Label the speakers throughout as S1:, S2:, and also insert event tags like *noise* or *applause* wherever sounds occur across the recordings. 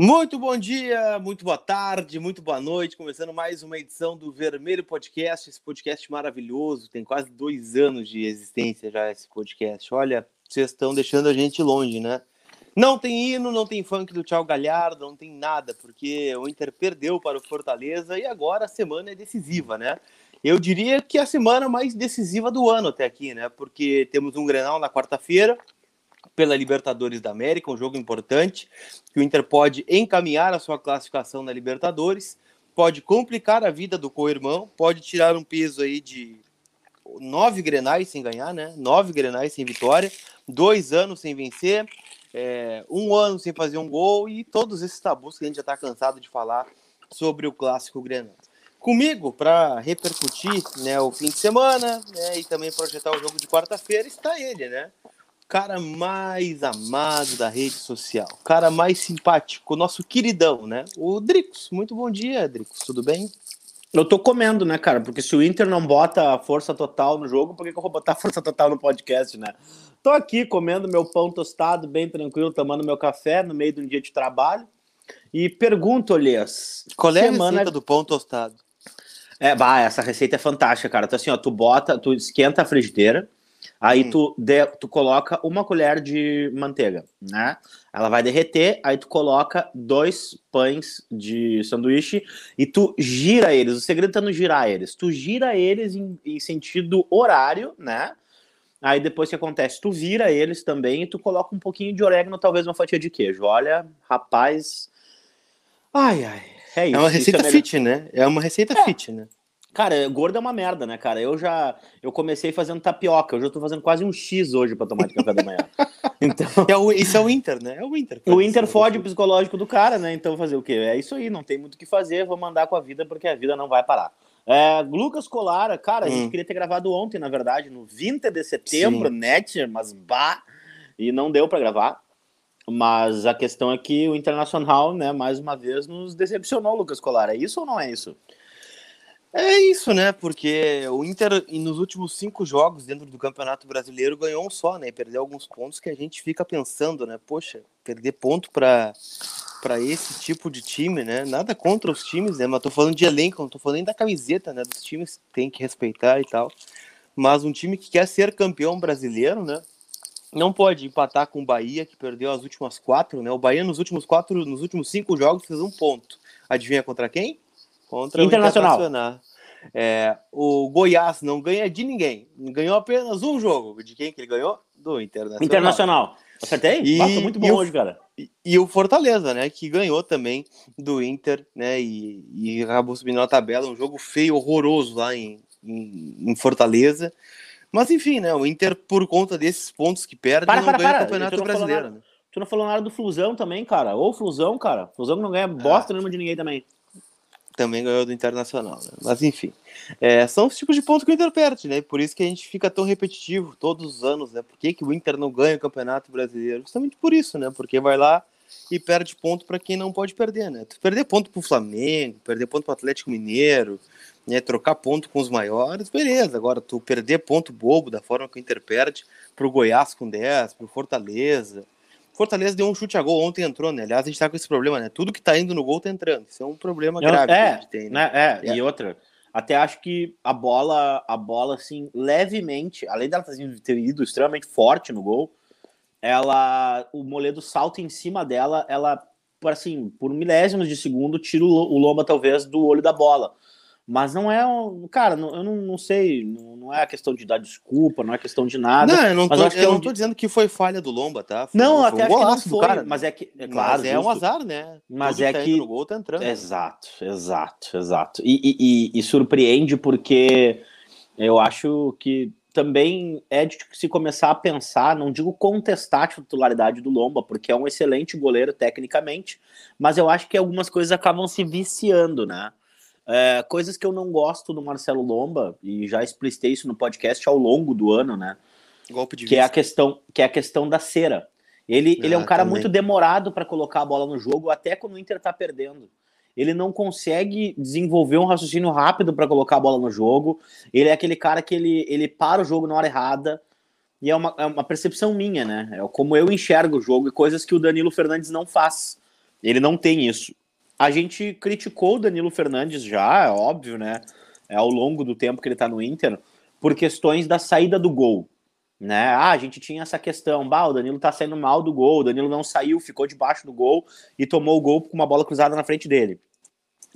S1: Muito bom dia, muito boa tarde, muito boa noite. Começando mais uma edição do Vermelho Podcast, esse podcast maravilhoso. Tem quase dois anos de existência já esse podcast. Olha, vocês estão deixando a gente longe, né? Não tem hino, não tem funk do Tchau Galhardo, não tem nada, porque o Inter perdeu para o Fortaleza e agora a semana é decisiva, né? Eu diria que é a semana mais decisiva do ano até aqui, né? Porque temos um Grenal na quarta-feira, pela Libertadores da América, um jogo importante, que o Inter pode encaminhar a sua classificação na Libertadores, pode complicar a vida do co-irmão, pode tirar um peso aí de nove grenais sem ganhar, né? Nove grenais sem vitória, dois anos sem vencer, é, um ano sem fazer um gol e todos esses tabus que a gente já está cansado de falar sobre o clássico Grenal. Comigo, para repercutir né, o fim de semana né, e também projetar o jogo de quarta-feira, está ele, né? Cara mais amado da rede social, cara mais simpático, nosso queridão, né? O Dricos. Muito bom dia, Dricos. Tudo bem?
S2: Eu tô comendo, né, cara? Porque se o Inter não bota a força total no jogo, por que, que eu vou botar a força total no podcast, né? Tô aqui comendo meu pão tostado, bem tranquilo, tomando meu café no meio de um dia de trabalho. E pergunto, Elias.
S1: Qual é semana... a receita do pão tostado?
S2: É, bah, essa receita é fantástica, cara. Então, assim, ó, tu bota, tu esquenta a frigideira, Aí hum. tu, de, tu coloca uma colher de manteiga, né? Ela vai derreter, aí tu coloca dois pães de sanduíche e tu gira eles. O segredo tá no girar eles. Tu gira eles em, em sentido horário, né? Aí depois que acontece, tu vira eles também e tu coloca um pouquinho de orégano, talvez uma fatia de queijo. Olha, rapaz.
S1: Ai, ai. É, isso, é uma receita é fit, né? É uma receita é. fit, né?
S2: Cara, gordo é uma merda, né, cara? Eu já eu comecei fazendo tapioca, eu já tô fazendo quase um X hoje para tomar de café da manhã. *laughs*
S1: Então, é o, isso é o Inter, né? É o Inter.
S2: O Inter fode o psicológico do cara, né? Então fazer o quê? É isso aí, não tem muito o que fazer, vou mandar com a vida porque a vida não vai parar. É, Lucas Colara, cara, a gente hum. queria ter gravado ontem, na verdade, no 20 de setembro, Sim. net, mas bah, e não deu para gravar. Mas a questão é que o Internacional, né, mais uma vez nos decepcionou, Lucas Colara. É isso ou não é isso?
S1: É isso, né? Porque o Inter, nos últimos cinco jogos dentro do Campeonato Brasileiro, ganhou um só, né? Perdeu alguns pontos que a gente fica pensando, né? Poxa, perder ponto para esse tipo de time, né? Nada contra os times, né? Mas tô falando de elenco, não tô falando nem da camiseta, né? Dos times tem que respeitar e tal. Mas um time que quer ser campeão brasileiro, né? Não pode empatar com o Bahia, que perdeu as últimas quatro, né? O Bahia nos últimos quatro, nos últimos cinco jogos fez um ponto. Adivinha contra quem? Contra Internacional. o Internacional. É, o Goiás não ganha de ninguém. Ganhou apenas um jogo. De quem que ele ganhou? Do Internacional.
S2: Internacional. Acertei? E, muito bom hoje, cara.
S1: E, e, o Fortaleza, né? Que ganhou também do Inter, né? E, e acabou subindo na tabela. Um jogo feio, horroroso lá em, em, em, Fortaleza. Mas enfim, né? O Inter, por conta desses pontos que perde,
S2: para, não para, ganha para. o Campeonato Brasileiro. Né? Tu não falou nada do Flusão também, cara. Ou Flusão, cara. Flusão não ganha bosta ah. nenhuma de ninguém também
S1: também ganhou do Internacional. Né? Mas enfim, é, são os tipos de pontos que o Inter perde, né? Por isso que a gente fica tão repetitivo todos os anos, né? Por que, que o Inter não ganha o Campeonato Brasileiro? Justamente por isso, né? Porque vai lá e perde ponto para quem não pode perder, né? Tu perder ponto pro Flamengo, perder ponto pro Atlético Mineiro, né? Trocar ponto com os maiores, beleza. Agora, tu perder ponto bobo da forma que o Inter perde pro Goiás com 10, pro Fortaleza, Fortaleza deu um chute a gol, ontem entrou, né? Aliás, a gente tá com esse problema, né? Tudo que tá indo no gol tá entrando. Isso é um problema grave
S2: é, que a gente tem, né? né? É, é, e outra, até acho que a bola, a bola, assim, levemente, além dela ter ido extremamente forte no gol, ela, o Moledo salta em cima dela, ela, assim, por milésimos de segundo, tira o Lomba, talvez, do olho da bola. Mas não é. Cara, não, eu não, não sei. Não, não, é questão de dar desculpa, não é questão de nada.
S1: Não, eu não, tô, eu é não tô dizendo que foi falha do Lomba, tá? Foi,
S2: não, foi até um acho que não foi. Cara,
S1: mas é que. É claro, mas é um azar, né?
S2: Mas é que. Tá gol tá entrando. Exato, exato, exato. E, e, e, e surpreende porque eu acho que também é de se começar a pensar, não digo contestar a titularidade do Lomba, porque é um excelente goleiro tecnicamente, mas eu acho que algumas coisas acabam se viciando, né? É, coisas que eu não gosto do Marcelo Lomba, e já explicitei isso no podcast ao longo do ano, né? Golpe de que vista. é a questão que é a questão da cera. Ele, ah, ele é um ah, cara também. muito demorado para colocar a bola no jogo, até quando o Inter tá perdendo. Ele não consegue desenvolver um raciocínio rápido para colocar a bola no jogo. Ele é aquele cara que ele, ele para o jogo na hora errada. E é uma, é uma percepção minha, né? É como eu enxergo o jogo e coisas que o Danilo Fernandes não faz. Ele não tem isso. A gente criticou o Danilo Fernandes já, é óbvio, né? É ao longo do tempo que ele tá no Inter, por questões da saída do gol. Né? Ah, a gente tinha essa questão, bah, o Danilo tá saindo mal do gol, o Danilo não saiu, ficou debaixo do gol e tomou o gol com uma bola cruzada na frente dele.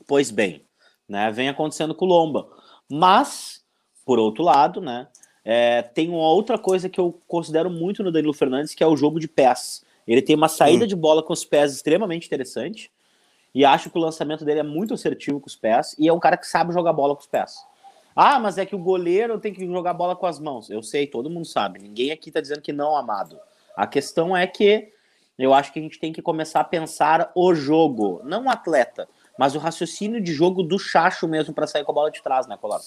S2: Pois bem, né? Vem acontecendo com o Lomba. Mas, por outro lado, né? É, tem uma outra coisa que eu considero muito no Danilo Fernandes, que é o jogo de pés. Ele tem uma saída hum. de bola com os pés extremamente interessante. E acho que o lançamento dele é muito assertivo com os pés. E é um cara que sabe jogar bola com os pés. Ah, mas é que o goleiro tem que jogar bola com as mãos. Eu sei, todo mundo sabe. Ninguém aqui tá dizendo que não, amado. A questão é que eu acho que a gente tem que começar a pensar o jogo, não o atleta, mas o raciocínio de jogo do chacho mesmo para sair com a bola de trás, né, Colar?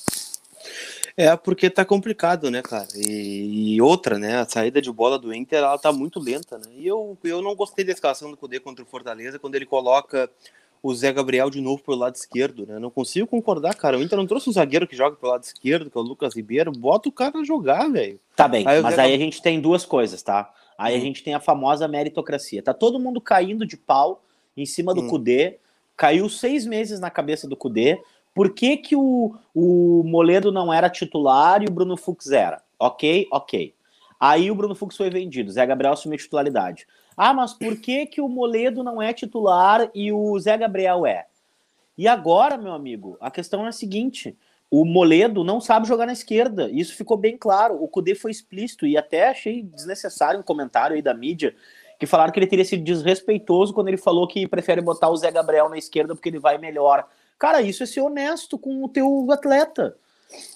S1: É, porque tá complicado, né, cara? E, e, outra, né? A saída de bola do Inter, ela tá muito lenta, né? E eu, eu não gostei da escalação do Cudê contra o Fortaleza, quando ele coloca o Zé Gabriel de novo pelo lado esquerdo, né? Não consigo concordar, cara. O Inter não trouxe um zagueiro que joga pelo lado esquerdo, que é o Lucas Ribeiro. Bota o cara a jogar, velho.
S2: Tá bem, aí mas aí a gente tem duas coisas, tá? Aí hum. a gente tem a famosa meritocracia. Tá todo mundo caindo de pau em cima do hum. Cudê. Caiu seis meses na cabeça do Cudê. Por que, que o, o Moledo não era titular e o Bruno Fux era? Ok, ok. Aí o Bruno Fux foi vendido, Zé Gabriel assumiu titularidade. Ah, mas por que, que o Moledo não é titular e o Zé Gabriel é? E agora, meu amigo, a questão é a seguinte: o Moledo não sabe jogar na esquerda. Isso ficou bem claro. O Cudê foi explícito e até achei desnecessário um comentário aí da mídia que falaram que ele teria sido desrespeitoso quando ele falou que prefere botar o Zé Gabriel na esquerda porque ele vai melhor. Cara, isso é ser honesto com o teu atleta.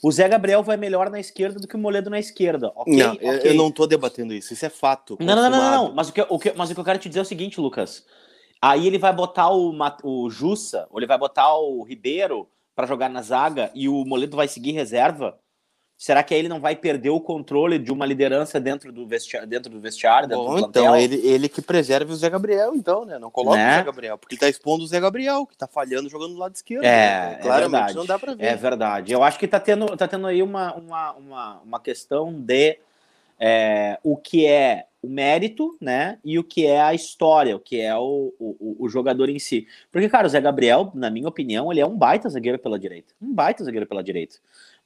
S2: O Zé Gabriel vai melhor na esquerda do que o Moledo na esquerda. Okay?
S1: Não, okay. eu não tô debatendo isso. Isso é fato.
S2: Não, não, não, não, não, Mas o, que, o que, mas o que eu quero te dizer é o seguinte, Lucas. Aí ele vai botar o, o Jussa, ou ele vai botar o Ribeiro para jogar na zaga e o Moledo vai seguir reserva. Será que aí ele não vai perder o controle de uma liderança dentro do vestiário, dentro do vestiário, dentro
S1: Bom, do então ele, ele que preserve o Zé Gabriel, então, né? Não coloca né? o Zé Gabriel, porque ele tá expondo o Zé Gabriel, que tá falhando jogando do lado esquerdo.
S2: É, né? Claramente é verdade. não dá para ver. É verdade. Eu acho que tá tendo, tá tendo aí uma, uma, uma, uma questão de é, o que é o mérito, né? E o que é a história, o que é o, o, o, jogador em si. Porque, cara, o Zé Gabriel, na minha opinião, ele é um baita zagueiro pela direita. Um baita zagueiro pela direita.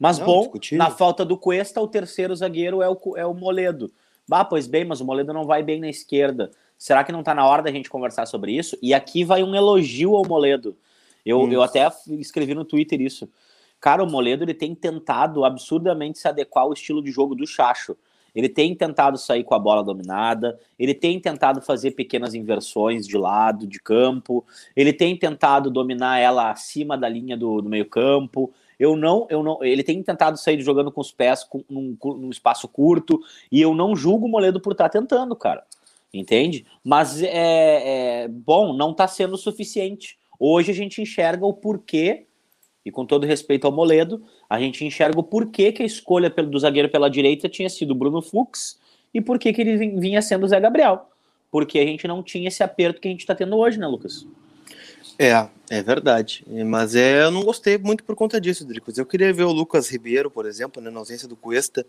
S2: Mas não, bom, discutível. na falta do Cuesta, o terceiro zagueiro é o, é o Moledo. Bah, pois bem, mas o Moledo não vai bem na esquerda. Será que não tá na hora da gente conversar sobre isso? E aqui vai um elogio ao Moledo. Eu, eu até escrevi no Twitter isso. Cara, o Moledo ele tem tentado absurdamente se adequar ao estilo de jogo do Chacho. Ele tem tentado sair com a bola dominada, ele tem tentado fazer pequenas inversões de lado, de campo, ele tem tentado dominar ela acima da linha do, do meio-campo, eu não, eu não, ele tem tentado sair jogando com os pés com, num, num espaço curto e eu não julgo o Moledo por estar tá tentando, cara. Entende? Mas é, é bom, não está sendo suficiente. Hoje a gente enxerga o porquê, e com todo respeito ao Moledo, a gente enxerga o porquê que a escolha do zagueiro pela direita tinha sido Bruno Fux e por que ele vinha sendo o Zé Gabriel. Porque a gente não tinha esse aperto que a gente está tendo hoje, né, Lucas?
S1: É, é verdade. Mas é, eu não gostei muito por conta disso, Dricos. Eu queria ver o Lucas Ribeiro, por exemplo, né, na ausência do Cuesta.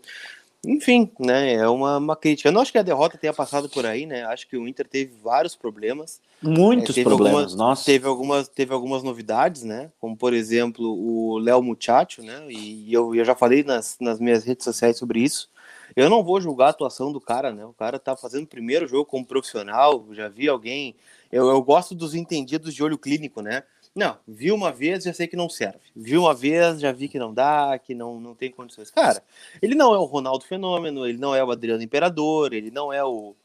S1: Enfim, né, é uma, uma crítica. Eu não acho que a derrota tenha passado por aí, né? Acho que o Inter teve vários problemas.
S2: Muitos
S1: é,
S2: problemas,
S1: algumas,
S2: nossa.
S1: Teve algumas, teve algumas novidades, né? Como, por exemplo, o Léo Muchacho, né? E eu, eu já falei nas, nas minhas redes sociais sobre isso. Eu não vou julgar a atuação do cara, né? O cara tá fazendo o primeiro jogo como profissional. Já vi alguém eu, eu gosto dos entendidos de olho clínico, né? Não, vi uma vez, já sei que não serve. Vi uma vez, já vi que não dá, que não, não tem condições. Cara, ele não é o Ronaldo Fenômeno, ele não é o Adriano Imperador, ele não é o,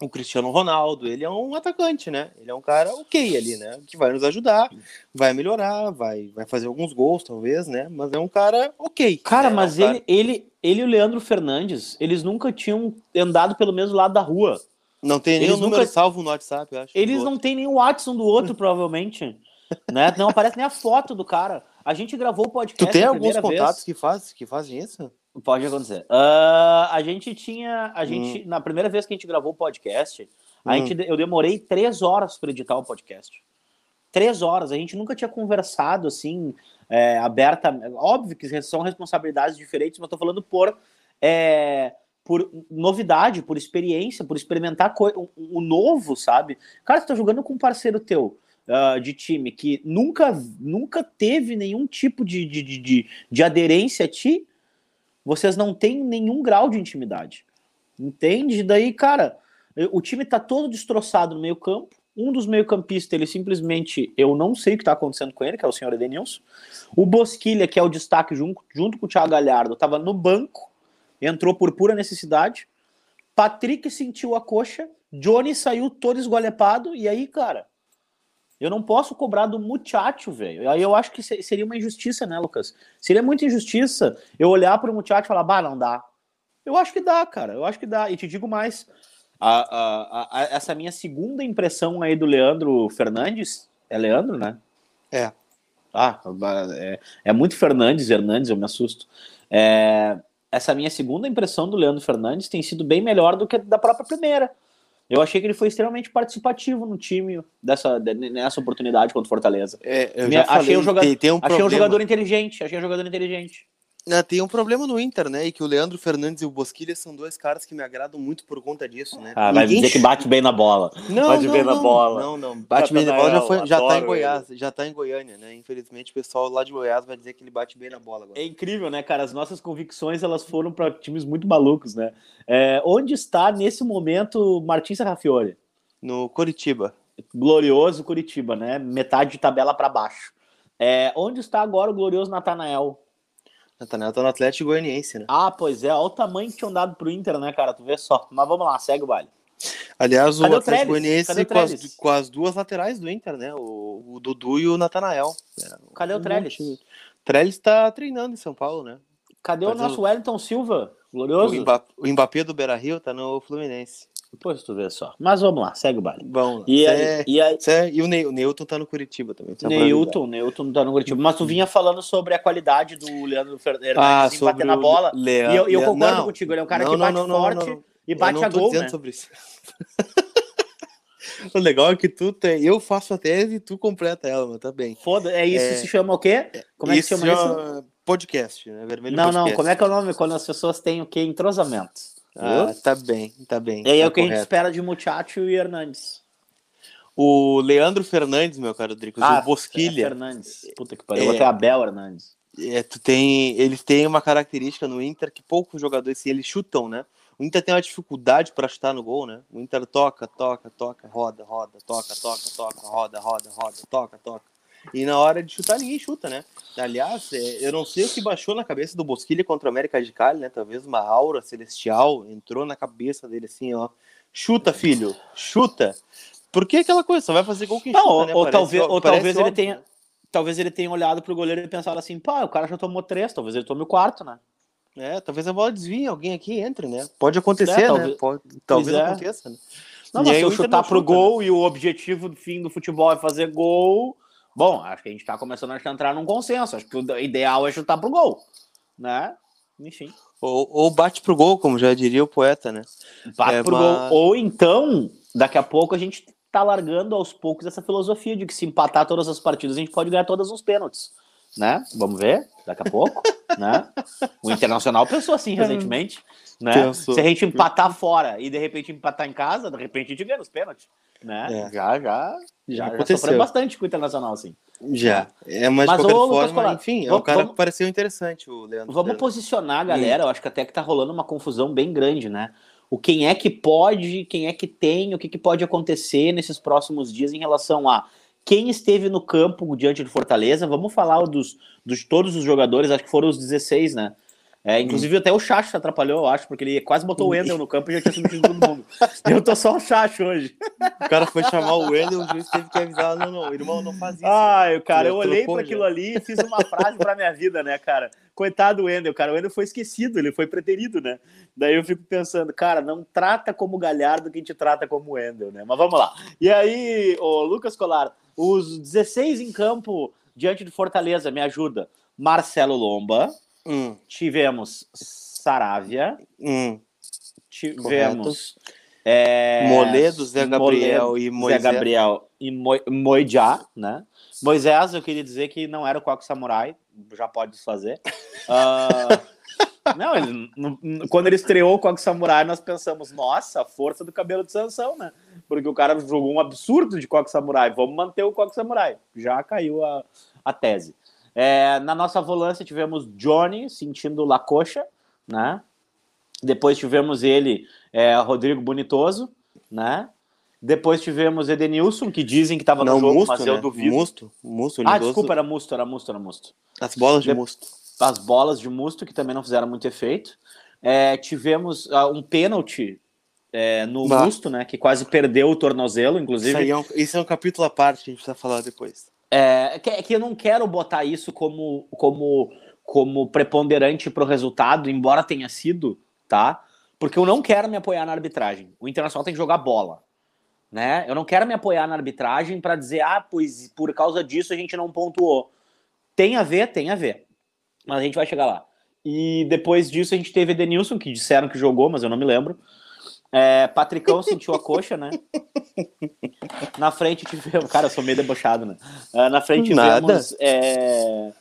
S1: o Cristiano Ronaldo, ele é um atacante, né? Ele é um cara ok ali, né? Que vai nos ajudar, vai melhorar, vai, vai fazer alguns gols, talvez, né? Mas é um cara ok.
S2: Cara,
S1: né?
S2: mas
S1: é um
S2: ele, cara... ele, ele e o Leandro Fernandes, eles nunca tinham andado pelo mesmo lado da rua.
S1: Não tem nem o número nunca... salvo no WhatsApp, eu acho.
S2: Eles não têm nem o WhatsApp um do outro, *laughs* provavelmente. né? Não aparece nem a foto do cara. A gente gravou o podcast.
S1: Tu tem alguns contatos que, faz, que fazem isso?
S2: Pode acontecer. Uh, a gente tinha. A gente, hum. Na primeira vez que a gente gravou o podcast, a hum. gente, eu demorei três horas para editar o podcast. Três horas. A gente nunca tinha conversado assim, é, aberta. Óbvio que são responsabilidades diferentes, mas estou falando por. É, por novidade, por experiência, por experimentar o, o novo, sabe? Cara, você tá jogando com um parceiro teu uh, de time que nunca, nunca teve nenhum tipo de, de, de, de aderência a ti, vocês não têm nenhum grau de intimidade. Entende? Daí, cara, o time tá todo destroçado no meio campo. Um dos meio-campistas, ele simplesmente, eu não sei o que tá acontecendo com ele, que é o senhor Edenilson. O Bosquilha, que é o destaque junto, junto com o Thiago Galhardo, tava no banco entrou por pura necessidade. Patrick sentiu a coxa, Johnny saiu todo esgolepado, e aí, cara, eu não posso cobrar do muchacho, velho. Aí eu acho que seria uma injustiça, né, Lucas? Seria muita injustiça eu olhar para o muchacho e falar, bah, não dá. Eu acho que dá, cara. Eu acho que dá. E te digo mais, a, a, a, essa minha segunda impressão aí do Leandro Fernandes, é Leandro, né?
S1: É.
S2: Ah, é, é muito Fernandes, Hernandes, eu me assusto. É, essa minha segunda impressão do Leandro Fernandes tem sido bem melhor do que da própria primeira. Eu achei que ele foi extremamente participativo no time dessa, nessa oportunidade contra o Fortaleza.
S1: É, eu já achei, falei, um jogador,
S2: tem, tem um achei um jogador inteligente, achei um jogador inteligente.
S1: É, tem um problema no Inter, né? E que o Leandro Fernandes e o Bosquilha são dois caras que me agradam muito por conta disso, né?
S2: Ah, vai dizer que bate bem na bola.
S1: Não,
S2: bate
S1: não,
S2: bem
S1: não,
S2: na bola.
S1: Não, não. Bate bem na bola já, foi, já tá em Goiás, ele. já tá em Goiânia, né? Infelizmente o pessoal lá de Goiás vai dizer que ele bate bem na bola agora.
S2: É incrível, né, cara? As nossas convicções elas foram para times muito malucos, né? É, onde está nesse momento Martins Sarrafiore?
S1: No Curitiba.
S2: Glorioso Curitiba, né? Metade de tabela para baixo. É, onde está agora o glorioso Natanael?
S1: Nathaniel tá no Atlético Goianiense, né?
S2: Ah, pois é. Olha o tamanho que tinham dado pro Inter, né, cara? Tu vê só. Mas vamos lá, segue o baile.
S1: Aliás, Cadê o Atlético Goianiense com as, com as, duas laterais do Inter, né? O, o Dudu e o Natanael.
S2: Cadê o Trellis?
S1: O Trellis tá treinando em São Paulo, né?
S2: Cadê Mas o nosso Wellington Silva? Glorioso.
S1: O Mbappé, o Mbappé do Beira Rio tá no Fluminense.
S2: Depois tu vê só. Mas vamos lá, segue o baile.
S1: Bom,
S2: e,
S1: aí, e, aí, e o, Ney, o Newton tá no Curitiba também.
S2: Newton, Newton tá no Curitiba. Mas tu vinha falando sobre a qualidade do Leandro Fernandes
S1: ah,
S2: em bater na bola.
S1: Leandro,
S2: e eu, eu concordo não, contigo, ele é um cara não, que bate não, forte e bate a gol, né? sobre isso. *laughs*
S1: o legal é que tu tem. Eu faço a tese e tu completa ela, mas tá bem.
S2: Foda, é isso, é, se chama o quê?
S1: Como é que se chama isso? Podcast, né?
S2: Vermelho não, podcast. não, como é que é o nome? Quando as pessoas têm o quê? Entrosamento.
S1: Ah, tá bem, tá bem.
S2: E aí
S1: tá
S2: é o que correto. a gente espera de Muchacho e Hernandes.
S1: O Leandro Fernandes, meu caro Drico,
S2: ah,
S1: o Bosquilha.
S2: É Fernandes. Puta que pariu. É, até Abel Hernandes.
S1: É, tu tem, eles têm uma característica no Inter que poucos jogadores, assim, eles chutam, né? O Inter tem uma dificuldade para chutar no gol, né? O Inter toca, toca, toca, roda, roda, toca, toca, toca, roda, roda, roda, toca, toca. E na hora de chutar, ninguém chuta, né? Aliás, é, eu não sei o que baixou na cabeça do Bosquilha contra o América de Cali, né? Talvez uma aura celestial entrou na cabeça dele assim, ó. Chuta, filho, chuta. Por que aquela coisa? Só vai fazer gol quem
S2: não,
S1: chuta,
S2: ou,
S1: né?
S2: Ou talvez, ou talvez ele tenha. Talvez ele tenha olhado pro goleiro e pensado assim, pá, o cara já tomou três, talvez ele tome o quarto, né?
S1: É, talvez a bola desvie, alguém aqui entre, né? Pode acontecer, é, né?
S2: Talvez,
S1: Pode, talvez é. aconteça, né?
S2: Não, mas se eu chutar pro chuta, gol né? e o objetivo do fim do futebol é fazer gol, Bom, acho que a gente está começando a entrar num consenso. Acho que o ideal é chutar pro gol, né? Enfim.
S1: Ou, ou bate pro gol, como já diria o poeta, né?
S2: Bate é pro uma... gol. Ou então, daqui a pouco a gente tá largando aos poucos essa filosofia de que se empatar todas as partidas a gente pode ganhar todos os pênaltis, né? Vamos ver daqui a pouco, *laughs* né? O Internacional pensou assim recentemente, né? Pensou. Se a gente empatar fora e de repente empatar em casa, de repente a gente ganha os pênaltis né? É. Já, já, já, já sofreu bastante com o Internacional, assim.
S1: Já. É, mas, mas de qualquer forma, Colar, enfim, é um cara vamos, que pareceu interessante, o Leandro.
S2: Vamos posicionar a galera, eu acho que até que tá rolando uma confusão bem grande, né? O quem é que pode, quem é que tem, o que, que pode acontecer nesses próximos dias em relação a quem esteve no campo diante do Fortaleza. Vamos falar dos, dos todos os jogadores, acho que foram os 16, né? É, inclusive hum. até o Chacho atrapalhou, eu acho, porque ele quase botou o Wendel no campo e já tinha substituído todo mundo. *laughs* Eu tô só o Chacho hoje.
S1: O cara foi chamar o Wendel, o juiz teve que avisar, não, não, irmão, não faz isso.
S2: Ai, cara, eu olhei para aquilo ali e fiz uma frase pra minha vida, né, cara? Coitado do Wendel, cara, o Wendel foi esquecido, ele foi preterido, né? Daí eu fico pensando, cara, não trata como Galhardo quem te trata como Wendel, né? Mas vamos lá. E aí, o Lucas Colar, os 16 em campo diante do Fortaleza, me ajuda. Marcelo Lomba,
S1: Hum.
S2: Tivemos Saravia.
S1: Hum.
S2: Tivemos. É,
S1: Moledo, Zé Gabriel Moledo, e Moisés.
S2: Zé Gabriel e Mo, Moijá, né? Moisés, eu queria dizer que não era o Quaco Samurai, já pode desfazer. uh, *laughs* Não, ele, quando ele estreou o Cog Samurai, nós pensamos, nossa, a força do cabelo de Sansão, né? Porque o cara jogou um absurdo de Cog Samurai, vamos manter o Cog Samurai. Já caiu a, a tese. É, na nossa volância tivemos Johnny sentindo la coxa, né? Depois tivemos ele, é, Rodrigo Bonitoso, né? Depois tivemos Edenilson, que dizem que estava no jogo, Musto, mas né? eu duvido.
S1: Musto, Musto,
S2: Ah, desculpa, era Musto, era Musto, era Musto.
S1: As bolas de, de Musto.
S2: As bolas de Musto, que também não fizeram muito efeito. É, tivemos uh, um pênalti é, no bah. Musto, né? Que quase perdeu o tornozelo, inclusive.
S1: Isso, é um, isso é um capítulo à parte que a gente precisa falar depois.
S2: É, que, que eu não quero botar isso como, como, como preponderante para o resultado, embora tenha sido, tá? Porque eu não quero me apoiar na arbitragem. O Internacional tem que jogar bola. Né? Eu não quero me apoiar na arbitragem para dizer, ah, pois por causa disso a gente não pontuou. Tem a ver, tem a ver. Mas a gente vai chegar lá. E depois disso a gente teve Edenilson, que disseram que jogou, mas eu não me lembro. É, Patricão sentiu a coxa, né? *laughs* Na frente tivemos. Cara, eu sou meio debochado, né? Uh, na frente tivemos. É,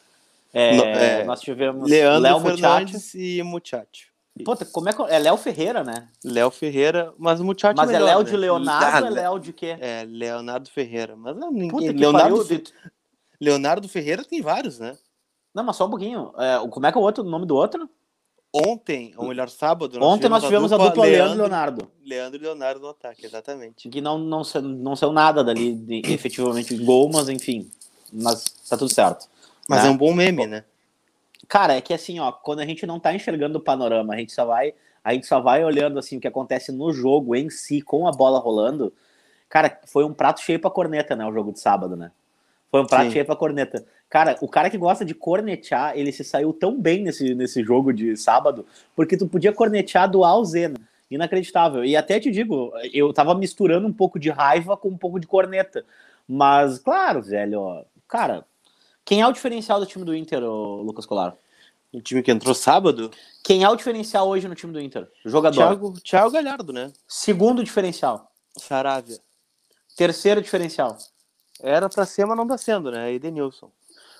S2: é, é, nós tivemos
S1: Leandro Léo Fernandes e Muchacho.
S2: Puta, como é que. É Léo Ferreira, né?
S1: Léo Ferreira, mas o Muchacho
S2: Mas é, melhor, é Léo né? de Leonardo ou é Léo de quê?
S1: É, Leonardo Ferreira. Mas não, ninguém. Puta, Leonardo, Fe... Leonardo Ferreira tem vários, né?
S2: Não, mas só um pouquinho. É, como é que é o outro o nome do outro?
S1: Ontem, ou melhor, sábado.
S2: Nós Ontem nós tivemos a dupla, a dupla Leandro, Leonardo.
S1: Leandro e Leonardo no ataque, exatamente.
S2: Que não, não, não saiu nada dali, de, efetivamente, gol, mas enfim. Mas tá tudo certo.
S1: Mas né? é um bom meme, né?
S2: Cara, é que assim, ó, quando a gente não tá enxergando o panorama, a gente só vai, a gente só vai olhando assim o que acontece no jogo em si, com a bola rolando. Cara, foi um prato cheio pra corneta, né, o jogo de sábado, né? Foi um prato Sim. cheio pra corneta. Cara, o cara que gosta de cornetear, ele se saiu tão bem nesse, nesse jogo de sábado, porque tu podia cornetear do A ao Z, né? Inacreditável. E até te digo, eu tava misturando um pouco de raiva com um pouco de corneta. Mas, claro, velho, ó, cara, quem é o diferencial do time do Inter, Lucas Colar?
S1: O time que entrou sábado?
S2: Quem é o diferencial hoje no time do Inter? O jogador.
S1: Thiago, Thiago Galhardo, né?
S2: Segundo diferencial.
S1: Saravia.
S2: Terceiro diferencial.
S1: Era pra ser, mas não tá sendo, né? Edenilson.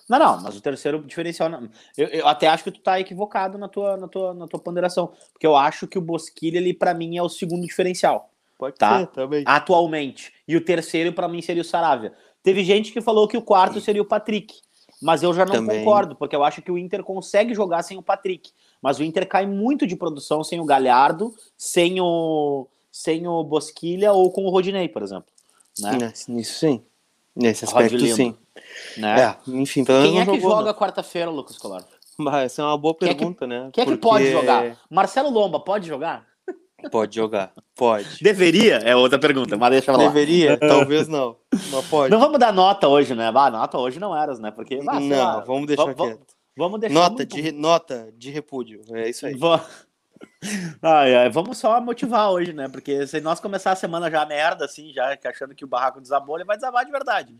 S2: Não, não, mas o terceiro diferencial. Eu, eu, até acho que tu tá equivocado na tua, na, tua, na tua ponderação. Porque eu acho que o Bosquilha, ele, para mim, é o segundo diferencial.
S1: Pode tá? ser também.
S2: Atualmente. E o terceiro, para mim, seria o Saravia. Teve gente que falou que o quarto seria o Patrick. Mas eu já não Também. concordo, porque eu acho que o Inter consegue jogar sem o Patrick. Mas o Inter cai muito de produção sem o Galhardo, sem o, sem o Bosquilha ou com o Rodinei, por exemplo. Né?
S1: Nisso sim. Nesse aspecto sim.
S2: Né? É, enfim, pelo Quem é que jogou, joga quarta-feira, Lucas Colar?
S1: Essa é uma boa pergunta,
S2: quem
S1: é que, né?
S2: Quem é que Porque... pode jogar? Marcelo Lomba pode jogar?
S1: Pode jogar, pode.
S2: Deveria? É outra pergunta, mas deixa eu
S1: falar. Deveria? Talvez não, mas pode.
S2: Não vamos dar nota hoje, né? Ah, nota hoje não eras, né? Porque,
S1: ah, não, lá, vamos deixar vamos, quieto.
S2: Vamos deixar
S1: nota, muito... de, nota de repúdio, é isso aí.
S2: Ai, ai, vamos só motivar hoje, né? Porque se nós começar a semana já merda, assim, já achando que o barraco desabou, ele vai desabar de verdade.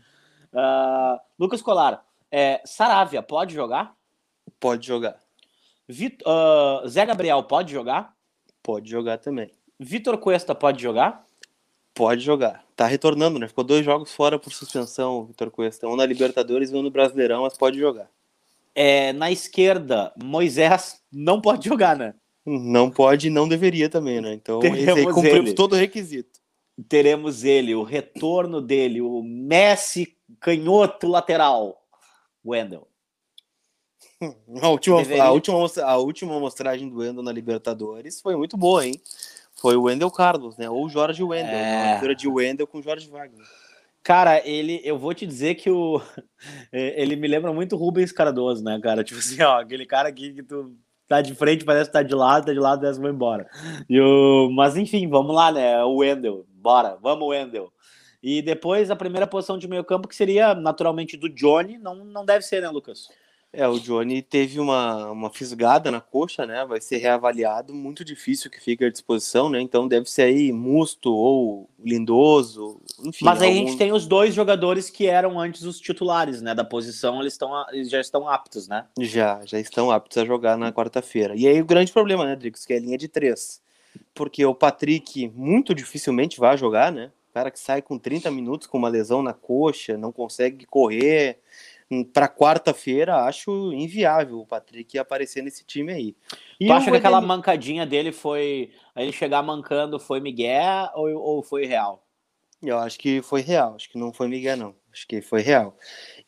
S2: Uh, Lucas Colar, é, Saravia, pode jogar?
S1: Pode jogar.
S2: Vit, uh, Zé Gabriel, pode jogar?
S1: Pode jogar também.
S2: Vitor Cuesta pode jogar?
S1: Pode jogar. Tá retornando, né? Ficou dois jogos fora por suspensão, Vitor Cuesta. Um na Libertadores e um no Brasileirão, mas pode jogar.
S2: É, na esquerda, Moisés não pode jogar, né?
S1: Não pode e não deveria também, né? Então, Teremos esse cumpriu ele. todo o requisito.
S2: Teremos ele, o retorno dele, o Messi canhoto lateral, Wendel. *laughs*
S1: A última, a, última, a última mostragem do Wendel na Libertadores foi muito boa, hein? Foi o Wendel Carlos, né? Ou Jorge Wendel. É... Uma mistura de Wendel com Jorge Wagner.
S2: Cara, ele, eu vou te dizer que o, *laughs* ele me lembra muito Rubens Cardoso, né, cara? Tipo assim, ó, aquele cara aqui que tu tá de frente, parece que tá de lado, tá de lado, parece que vai embora. E o, mas enfim, vamos lá, né? O Wendel, bora, vamos, Wendel. E depois a primeira posição de meio campo, que seria naturalmente do Johnny, não, não deve ser, né, Lucas?
S1: É, o Johnny teve uma, uma fisgada na coxa, né? Vai ser reavaliado, muito difícil que fique à disposição, né? Então deve ser aí Musto ou Lindoso, enfim.
S2: Mas aí algum... a gente tem os dois jogadores que eram antes os titulares, né? Da posição, eles, estão, eles já estão aptos, né?
S1: Já, já estão aptos a jogar na quarta-feira. E aí o grande problema, né, Drix, que é a linha de três. Porque o Patrick muito dificilmente vai jogar, né? O cara que sai com 30 minutos com uma lesão na coxa, não consegue correr para quarta-feira, acho inviável o Patrick aparecer nesse time aí.
S2: E tu acha que aquela mancadinha dele foi. Ele chegar mancando foi Miguel ou, ou foi real?
S1: Eu acho que foi real, acho que não foi Miguel, não. Acho que foi real.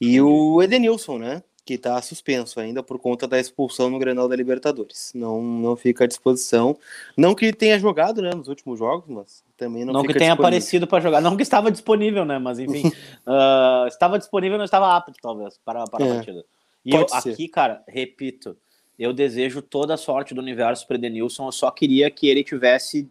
S1: E o Edenilson, né? Que está suspenso ainda por conta da expulsão no Grenal da Libertadores. Não, não fica à disposição. Não que tenha jogado né, nos últimos jogos, mas também não,
S2: não que tenha aparecido para jogar. Não que estava disponível, né? Mas enfim, uh, *laughs* estava disponível, não estava apto, talvez, para, para é, a partida. E eu, aqui, cara, repito, eu desejo toda a sorte do universo para Edenilson. Eu só queria que ele tivesse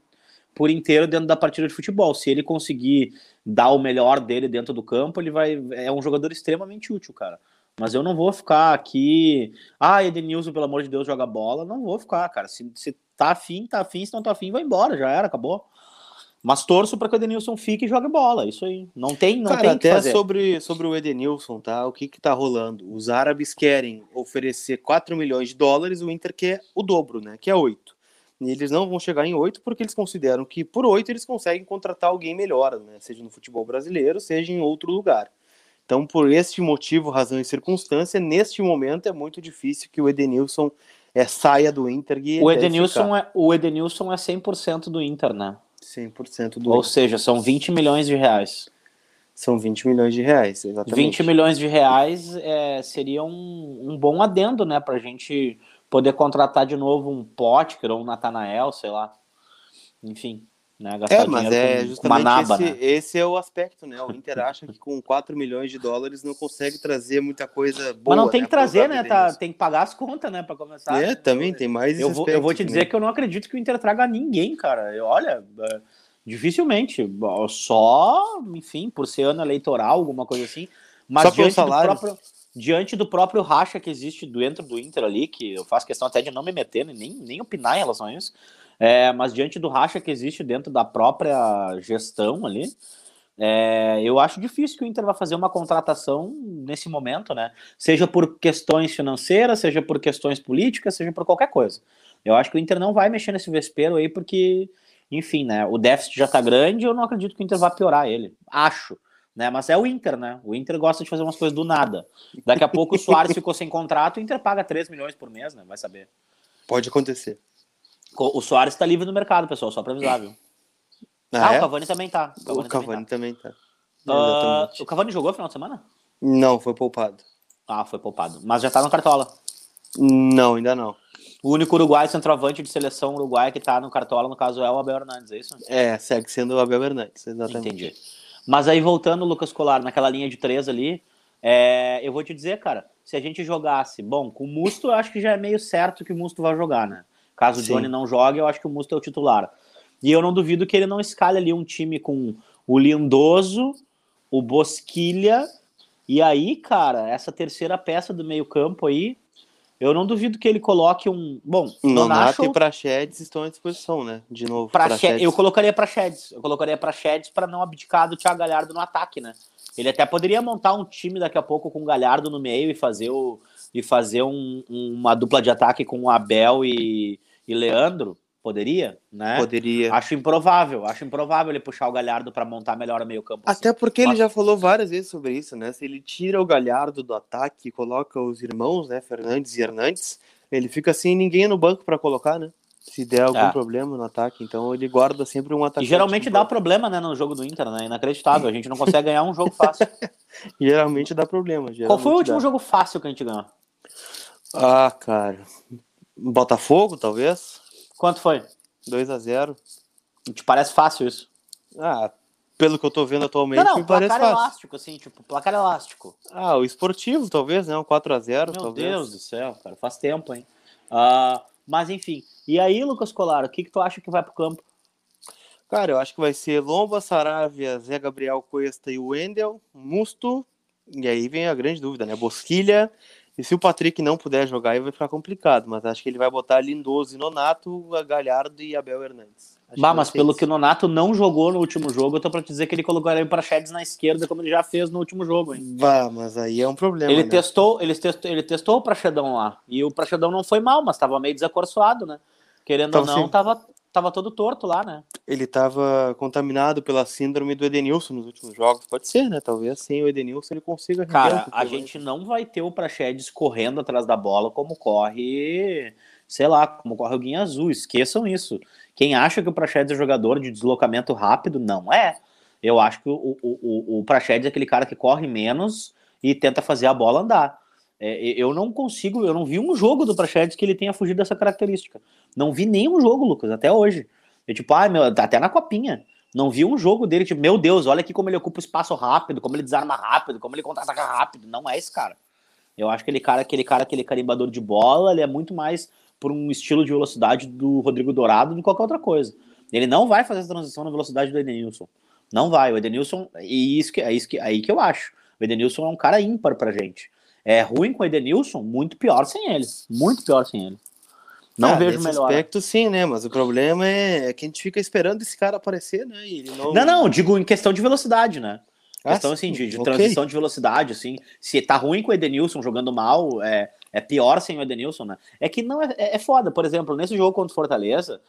S2: por inteiro dentro da partida de futebol. Se ele conseguir dar o melhor dele dentro do campo, ele vai é um jogador extremamente útil, cara. Mas eu não vou ficar aqui, ah, Edenilson, pelo amor de Deus, joga bola. Não vou ficar, cara. Se, se tá afim, tá afim, se não tá afim, vai embora, já era, acabou. Mas torço para que o Edenilson fique e jogue bola, isso aí. Não tem, não
S1: Cara,
S2: tem
S1: até sobre, sobre o Edenilson, tá? O que que tá rolando? Os árabes querem oferecer 4 milhões de dólares, o Inter quer o dobro, né? Que é 8. E eles não vão chegar em oito porque eles consideram que por oito eles conseguem contratar alguém melhor, né? seja no futebol brasileiro, seja em outro lugar. Então, por este motivo, razão e circunstância, neste momento é muito difícil que o Edenilson é, saia do Inter.
S2: E o, Edenilson é, o Edenilson é 100% do Inter, né?
S1: 100% do
S2: Ou
S1: Inter.
S2: seja, são 20 milhões de reais.
S1: São 20 milhões de reais, exatamente.
S2: 20 milhões de reais é, seria um, um bom adendo, né, para a gente poder contratar de novo um Potker ou um Natanael, sei lá. Enfim, né?
S1: Gastar é, mas é com, justamente naba, esse, né? esse, é o aspecto, né? O Inter acha que com 4 milhões de dólares não consegue trazer muita coisa boa.
S2: Mas não tem né, que trazer, né? Tá, tem que pagar as contas, né? Para começar.
S1: É, também tem mais
S2: eu vou, eu vou te dizer que eu não acredito que o Inter traga ninguém, cara. Eu, olha, é, dificilmente. Só, enfim, por ser ano eleitoral, alguma coisa assim. Mas Só pelo salário. Próprio diante do próprio racha que existe dentro do Inter ali, que eu faço questão até de não me meter, nem, nem opinar em relação a isso, é, mas diante do racha que existe dentro da própria gestão ali, é, eu acho difícil que o Inter vá fazer uma contratação nesse momento, né? Seja por questões financeiras, seja por questões políticas, seja por qualquer coisa. Eu acho que o Inter não vai mexer nesse vespeiro aí, porque, enfim, né? O déficit já tá grande e eu não acredito que o Inter vá piorar ele. Acho né? Mas é o Inter, né? O Inter gosta de fazer umas coisas do nada. Daqui a pouco o Soares *laughs* ficou sem contrato, o Inter paga 3 milhões por mês, né? Vai saber.
S1: Pode acontecer.
S2: O Soares está livre no mercado, pessoal, só para avisar, viu? *laughs* Ah, ah é? o Cavani também tá.
S1: O Cavani, o Cavani também tá.
S2: tá. Uh, o Cavani jogou no final de semana?
S1: Não, foi poupado.
S2: Ah, foi poupado. Mas já tá no Cartola?
S1: Não, ainda não.
S2: O único uruguai centroavante de seleção uruguaia que tá no Cartola, no caso, é o Abel Hernandes, é isso?
S1: É, segue sendo o Abel Hernandes, exatamente.
S2: Entendi. Mas aí, voltando, Lucas Colar, naquela linha de três ali, é, eu vou te dizer, cara, se a gente jogasse, bom, com o Musto, eu acho que já é meio certo que o Musto vai jogar, né? Caso Sim. o Johnny não jogue, eu acho que o Musto é o titular. E eu não duvido que ele não escale ali um time com o Lindoso, o Bosquilha, e aí, cara, essa terceira peça do meio-campo aí, eu não duvido que ele coloque um. Bom,
S1: Nonato e Praxedes estão à disposição, né? De novo.
S2: Praxedes. Eu colocaria Praxedes. Eu colocaria Praxedes para não abdicar do Thiago Galhardo no ataque, né? Ele até poderia montar um time daqui a pouco com o Galhardo no meio e fazer, o, e fazer um, uma dupla de ataque com o Abel e, e Leandro. Poderia, né?
S1: Poderia.
S2: Acho improvável, acho improvável ele puxar o Galhardo para montar melhor o meio-campo.
S1: Até assim. porque Mas... ele já falou várias vezes sobre isso, né? Se ele tira o Galhardo do ataque e coloca os irmãos, né, Fernandes e Hernandes, ele fica assim, ninguém no banco para colocar, né? Se der algum é. problema no ataque, então ele guarda sempre um ataque.
S2: E geralmente dá problema, né, no jogo do Inter, né? Inacreditável. A gente não consegue ganhar um jogo fácil. *laughs*
S1: geralmente dá problema. Geralmente
S2: Qual foi o último dá. jogo fácil que a gente ganhou?
S1: Ah, cara. Botafogo, talvez.
S2: Quanto foi?
S1: 2 a 0
S2: Te parece fácil isso?
S1: Ah, pelo que eu tô vendo atualmente, não, não, me parece fácil.
S2: elástico, assim, tipo, placar elástico.
S1: Ah, o esportivo, talvez, né? Um 4 a 0
S2: Meu
S1: talvez.
S2: Deus do céu, cara, faz tempo, hein? Uh, mas enfim, e aí, Lucas Colar, o que, que tu acha que vai pro campo?
S1: Cara, eu acho que vai ser Lomba, Saravia, Zé Gabriel Cuesta e Wendel, Musto, e aí vem a grande dúvida, né? Bosquilha e se o Patrick não puder jogar, aí vai ficar complicado. Mas acho que ele vai botar Lindoso e Nonato, Galhardo e Abel Hernandes.
S2: bah, mas pelo isso. que o Nonato não jogou no último jogo, eu tô pra dizer que ele colocaria o Praxedes na esquerda, como ele já fez no último jogo, hein?
S1: Bah, mas aí é um problema.
S2: Ele, né? testou, ele, testou, ele testou o Praxedão lá. E o Praxedão não foi mal, mas tava meio desacorçoado, né? Querendo então, ou não, tava, tava todo torto lá, né?
S1: Ele tava contaminado pela síndrome do Edenilson nos últimos jogos. Pode ser, né? Talvez sem o Edenilson ele consiga.
S2: Cara, a gente não vai ter o Praxedes correndo atrás da bola como corre, sei lá, como corre o Guinha Azul. Esqueçam isso. Quem acha que o Praxedes é jogador de deslocamento rápido, não é. Eu acho que o, o, o, o Praxedes é aquele cara que corre menos e tenta fazer a bola andar. É, eu não consigo, eu não vi um jogo do Praxedes que ele tenha fugido dessa característica. Não vi nenhum jogo, Lucas, até hoje. Eu, tipo, ah, meu, tá até na copinha. Não vi um jogo dele, tipo, meu Deus, olha aqui como ele ocupa o espaço rápido, como ele desarma rápido, como ele contra-ataca rápido. Não é esse cara. Eu acho que aquele cara, aquele cara, aquele carimbador de bola, ele é muito mais por um estilo de velocidade do Rodrigo Dourado do que qualquer outra coisa. Ele não vai fazer essa transição na velocidade do Edenilson. Não vai. O Edenilson, e isso que, é isso que, aí que eu acho. O Edenilson é um cara ímpar pra gente. É ruim com o Edenilson, muito pior sem ele. Muito pior sem ele.
S1: Não ah, vejo melhor. aspecto, sim, né? Mas o problema é, que a gente fica esperando esse cara aparecer, né? E
S2: não... não, não, digo em questão de velocidade, né? Ah, questão assim, de, de okay. transição de velocidade, assim. Se tá ruim com o Edenilson jogando mal, é, é pior sem o Edenilson, né? É que não é, é, é foda. Por exemplo, nesse jogo contra o Fortaleza,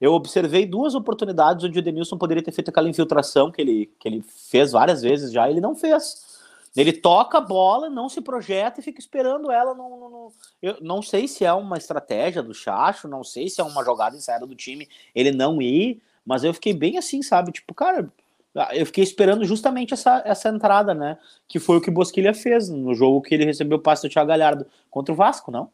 S2: eu observei duas oportunidades onde o Edenilson poderia ter feito aquela infiltração que ele, que ele fez várias vezes já, e ele não fez. Ele toca a bola, não se projeta e fica esperando ela. No, no, no, Eu não sei se é uma estratégia do Chacho, não sei se é uma jogada ensaiada do time ele não ir, mas eu fiquei bem assim, sabe? Tipo, cara, eu fiquei esperando justamente essa, essa entrada, né? Que foi o que o Bosquilha fez no jogo que ele recebeu o passe do Thiago Galhardo contra o Vasco, não?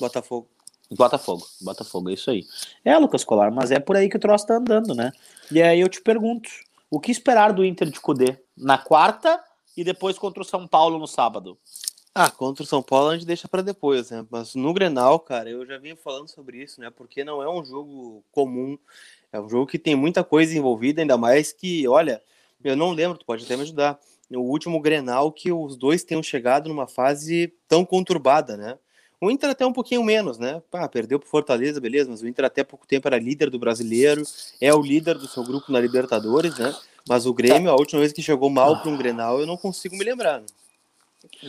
S1: Botafogo.
S2: Botafogo, Botafogo, é isso aí. É, Lucas Colar, mas é por aí que o troço tá andando, né? E aí eu te pergunto, o que esperar do Inter de Cudê? Na quarta e depois contra o São Paulo no sábado?
S1: Ah, contra o São Paulo a gente deixa para depois, né? Mas no Grenal, cara, eu já vinha falando sobre isso, né? Porque não é um jogo comum, é um jogo que tem muita coisa envolvida, ainda mais que, olha, eu não lembro, tu pode até me ajudar. O último Grenal que os dois tenham chegado numa fase tão conturbada, né? O Inter até um pouquinho menos, né? Pá, perdeu pro Fortaleza, beleza, mas o Inter até pouco tempo era líder do brasileiro, é o líder do seu grupo na Libertadores, né? Mas o Grêmio, a última vez que chegou mal para um Grenal, eu não consigo me lembrar. Né?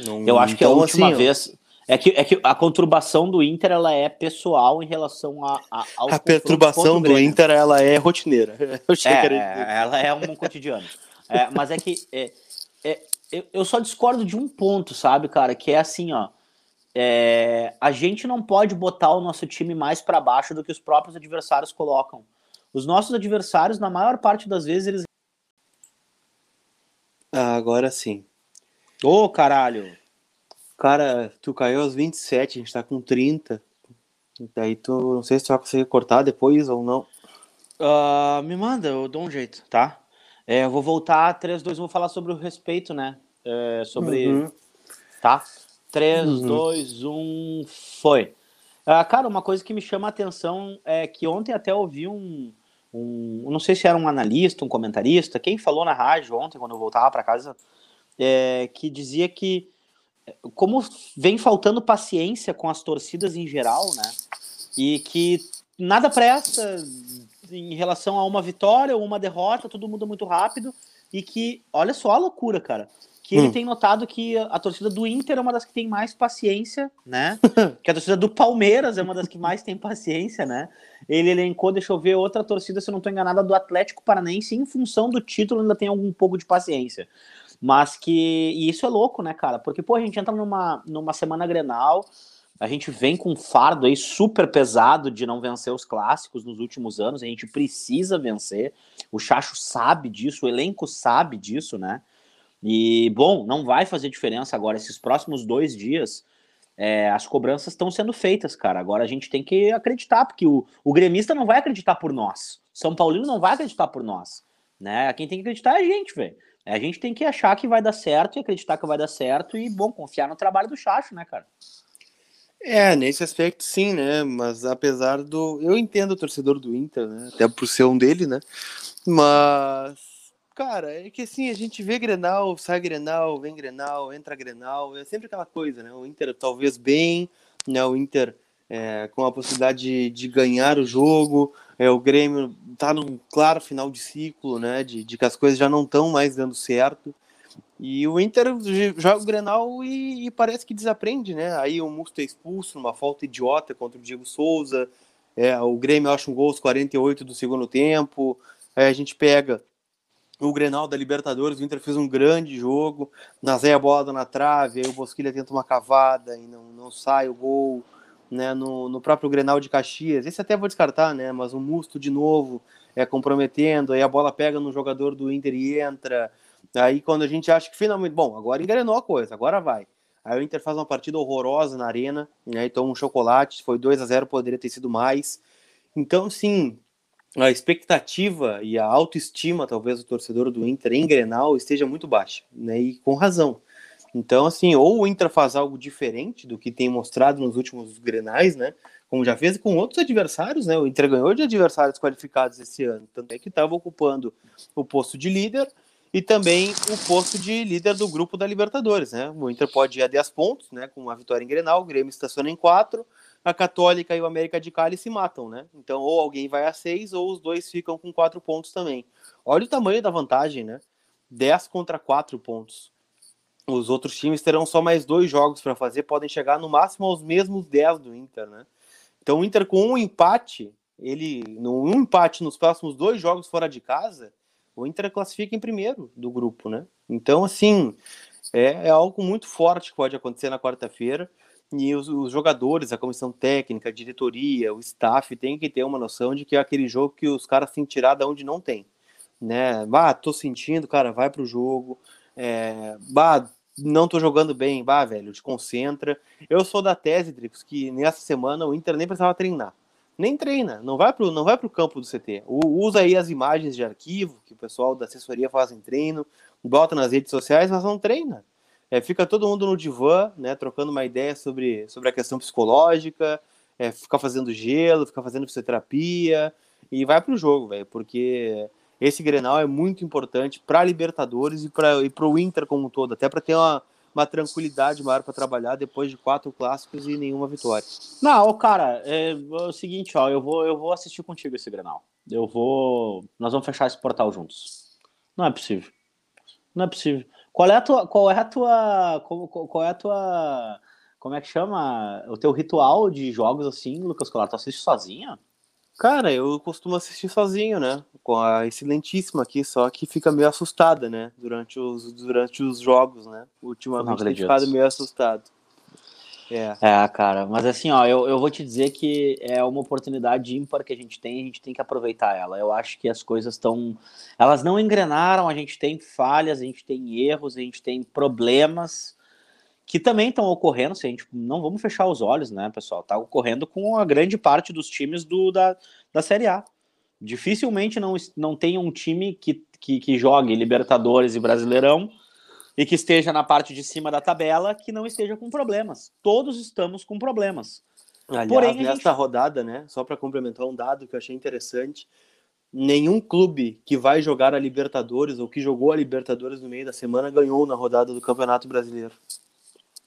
S2: Não, eu acho que a então, última assim, vez. É que, é que a conturbação do Inter ela é pessoal em relação a, a
S1: A perturbação do Inter ela é rotineira. *laughs*
S2: É, é, ela é um cotidiano. É, mas é que é, é, eu, eu só discordo de um ponto, sabe, cara? Que é assim, ó. É, a gente não pode botar o nosso time mais para baixo do que os próprios adversários colocam. Os nossos adversários, na maior parte das vezes, eles
S1: ah, agora sim.
S2: Ô, oh, caralho!
S1: Cara, tu caiu aos 27, a gente tá com 30. Daí tu, não sei se tu vai conseguir cortar depois ou não.
S2: Uh, me manda, eu dou um jeito, tá? É, eu vou voltar 3, 2, 1, vou falar sobre o respeito, né? É, sobre. Uhum. Tá? 3, uhum. 2, 1, foi. Uh, cara, uma coisa que me chama a atenção é que ontem até ouvi um, um, não sei se era um analista, um comentarista, quem falou na rádio ontem, quando eu voltava para casa, é, que dizia que como vem faltando paciência com as torcidas em geral, né? E que nada presta em relação a uma vitória ou uma derrota, tudo muda muito rápido e que, olha só a loucura, cara que hum. ele tem notado que a torcida do Inter é uma das que tem mais paciência, né? *laughs* que a torcida do Palmeiras é uma das que mais tem paciência, né? Ele elencou, deixa eu ver, outra torcida, se eu não estou enganada, do Atlético Paranense, em função do título, ainda tem algum pouco de paciência. Mas que. E isso é louco, né, cara? Porque, pô, a gente entra numa, numa semana grenal, a gente vem com um fardo aí super pesado de não vencer os clássicos nos últimos anos, a gente precisa vencer. O Chacho sabe disso, o elenco sabe disso, né? E, bom, não vai fazer diferença agora. Esses próximos dois dias, é, as cobranças estão sendo feitas, cara. Agora a gente tem que acreditar, porque o, o gremista não vai acreditar por nós. São Paulino não vai acreditar por nós. Né? Quem tem que acreditar é a gente, velho. É, a gente tem que achar que vai dar certo e acreditar que vai dar certo e, bom, confiar no trabalho do Chacho, né, cara?
S1: É, nesse aspecto sim, né? Mas apesar do. Eu entendo o torcedor do Inter, né? Até por ser um dele, né? Mas Cara, é que assim, a gente vê Grenal, sai Grenal, vem Grenal, entra Grenal, é sempre aquela coisa, né? O Inter talvez bem, né? O Inter é, com a possibilidade de, de, ganhar o jogo, é, o Grêmio tá num claro final de ciclo, né? De, de que as coisas já não estão mais dando certo. E o Inter joga o Grenal e, e, parece que desaprende, né? Aí o Musto é expulso numa falta idiota contra o Diego Souza. É, o Grêmio acha um gol aos 48 do segundo tempo. Aí a gente pega o Grenal da Libertadores, o Inter fez um grande jogo, Nazé a bola na trave, aí o Bosquilha tenta uma cavada e não, não sai o gol, né, no, no próprio Grenal de Caxias, esse até vou descartar, né, mas o Musto de novo é comprometendo, aí a bola pega no jogador do Inter e entra, aí quando a gente acha que finalmente, bom, agora engrenou a coisa, agora vai, aí o Inter faz uma partida horrorosa na arena, né, e toma um chocolate, foi 2 a 0 poderia ter sido mais, então sim, a expectativa e a autoestima, talvez, do torcedor do Inter em Grenal esteja muito baixa, né? E com razão. Então, assim, ou o Inter faz algo diferente do que tem mostrado nos últimos Grenais, né? Como já fez com outros adversários, né? O Inter ganhou de adversários qualificados esse ano, tanto é que estava ocupando o posto de líder e também o posto de líder do grupo da Libertadores, né? O Inter pode ir a 10 pontos, né? Com uma vitória em Grenal, o Grêmio estaciona em 4, a Católica e o América de Cali se matam, né? Então, ou alguém vai a seis, ou os dois ficam com quatro pontos também. Olha o tamanho da vantagem, né? 10 contra 4 pontos. Os outros times terão só mais dois jogos para fazer, podem chegar no máximo aos mesmos 10 do Inter, né? Então, o Inter com um empate, ele, num empate nos próximos dois jogos fora de casa, o Inter classifica em primeiro do grupo, né? Então, assim, é, é algo muito forte que pode acontecer na quarta-feira. E os, os, jogadores, a comissão técnica, a diretoria, o staff tem que ter uma noção de que é aquele jogo que os caras têm tirar da onde não tem. Né? Bah, tô sentindo, cara, vai pro jogo. É, bah, não tô jogando bem, bah, velho, te concentra. Eu sou da tese, Drix, que nessa semana o Inter nem precisava treinar. Nem treina, não vai pro, não vai pro campo do CT. usa aí as imagens de arquivo que o pessoal da assessoria faz em treino, bota nas redes sociais, mas não treina. É, fica todo mundo no divã, né, trocando uma ideia sobre, sobre a questão psicológica, é, ficar fazendo gelo, ficar fazendo fisioterapia e vai pro jogo, velho, porque esse Grenal é muito importante para Libertadores e para e o Inter como um todo, até para ter uma, uma tranquilidade maior para trabalhar depois de quatro clássicos e nenhuma vitória.
S2: Não, cara, é, é, o seguinte, ó, eu vou eu vou assistir contigo esse Grenal. Eu vou, nós vamos fechar esse portal juntos. Não é possível. Não é possível. Qual é a tua. Qual é a tua. Qual, qual é a tua. Como é que chama? O teu ritual de jogos assim, Lucas Colar? Tu assiste sozinho?
S1: Cara, eu costumo assistir sozinho, né? Com a excelentíssima aqui, só que fica meio assustada, né? Durante os, durante os jogos, né? Ultimamente tem ficado meio assustado.
S2: É. é, cara, mas assim, ó, eu, eu vou te dizer que é uma oportunidade ímpar que a gente tem, a gente tem que aproveitar ela. Eu acho que as coisas estão. Elas não engrenaram, a gente tem falhas, a gente tem erros, a gente tem problemas que também estão ocorrendo, se a gente não vamos fechar os olhos, né, pessoal? Tá ocorrendo com a grande parte dos times do, da, da Série A. Dificilmente não, não tem um time que, que, que jogue Libertadores e Brasileirão e que esteja na parte de cima da tabela que não esteja com problemas. Todos estamos com problemas.
S1: Aliás, Porém, nesta gente... rodada, né, só para complementar um dado que eu achei interessante, nenhum clube que vai jogar a Libertadores ou que jogou a Libertadores no meio da semana ganhou na rodada do Campeonato Brasileiro.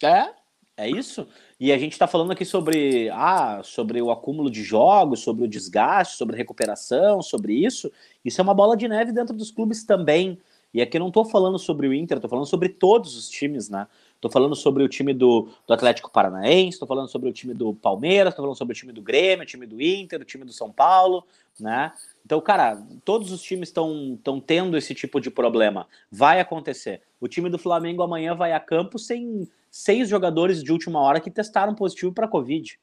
S2: É, é isso. E a gente está falando aqui sobre, ah, sobre o acúmulo de jogos, sobre o desgaste, sobre recuperação, sobre isso. Isso é uma bola de neve dentro dos clubes também. E aqui eu não estou falando sobre o Inter, estou falando sobre todos os times, né? Estou falando sobre o time do, do Atlético Paranaense, estou falando sobre o time do Palmeiras, estou falando sobre o time do Grêmio, o time do Inter, o time do São Paulo, né? Então, cara, todos os times estão tendo esse tipo de problema. Vai acontecer. O time do Flamengo amanhã vai a campo sem seis jogadores de última hora que testaram positivo para Covid.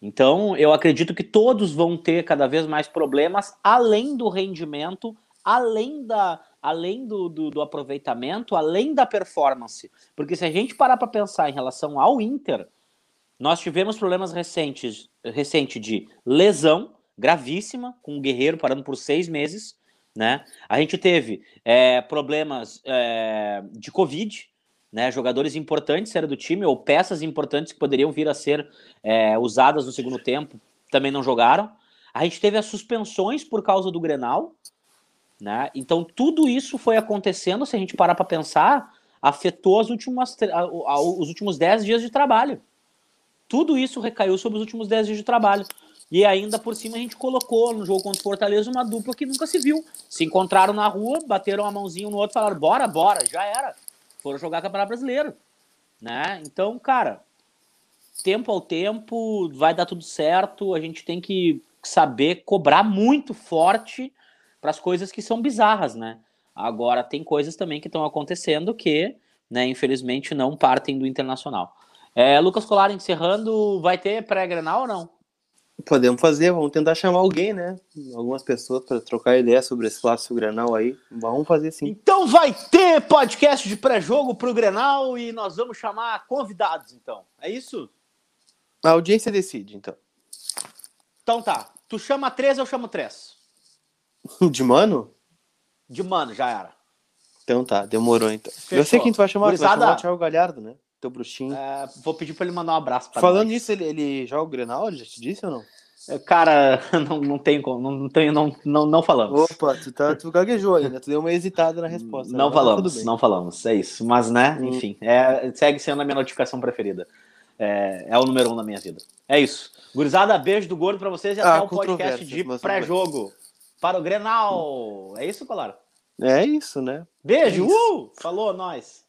S2: Então, eu acredito que todos vão ter cada vez mais problemas, além do rendimento, além da, além do, do, do aproveitamento, além da performance. Porque se a gente parar para pensar em relação ao Inter, nós tivemos problemas recentes, recente de lesão gravíssima, com o Guerreiro parando por seis meses, né? A gente teve é, problemas é, de Covid, né? Jogadores importantes era do time, ou peças importantes que poderiam vir a ser é, usadas no segundo tempo, também não jogaram. A gente teve as suspensões por causa do Grenal, né? Então, tudo isso foi acontecendo, se a gente parar para pensar, afetou as últimas, os últimos 10 dias de trabalho. Tudo isso recaiu sobre os últimos 10 dias de trabalho. E ainda por cima a gente colocou no jogo contra o Fortaleza uma dupla que nunca se viu. Se encontraram na rua, bateram a mãozinha um no outro, falaram: bora, bora, já era. Foram jogar Campeonato Brasileiro. Né? Então, cara, tempo ao tempo, vai dar tudo certo. A gente tem que saber cobrar muito forte para as coisas que são bizarras, né? Agora, tem coisas também que estão acontecendo que, né, infelizmente, não partem do internacional. É, Lucas Colar, encerrando, vai ter pré-grenal ou não?
S1: Podemos fazer, vamos tentar chamar alguém, né? Algumas pessoas para trocar ideia sobre esse clássico Grenal aí. Vamos fazer sim.
S2: Então vai ter podcast de pré-jogo para o Grenal e nós vamos chamar convidados, então. É isso?
S1: A audiência decide, então.
S2: Então tá. Tu chama três, eu chamo três. *laughs*
S1: De mano?
S2: De mano, já era.
S1: Então tá, demorou então. Fechou. Eu sei quem tu vai chamar, Gurizada, tu vai chamar o Thiago Galhardo, né? Teu bruxinho.
S2: É, vou pedir pra ele mandar um abraço
S1: pra Falando nisso, ele, ele joga o Grenal, ele já te disse ou não?
S2: É, cara, *laughs* não, não tem como, não, não, não, não falamos.
S1: Opa, tu, tá, tu gaguejou aí, né? Tu deu uma hesitada na resposta.
S2: Não né? falamos, não falamos, é isso. Mas, né, hum. enfim, é, segue sendo a minha notificação preferida. É, é o número um da minha vida. É isso. Gurizada, beijo do gordo pra vocês e ah, até o podcast de pré-jogo para o Grenal. É isso, Colar?
S1: É isso, né?
S2: Beijo,
S1: é
S2: isso. uh! Falou, nós.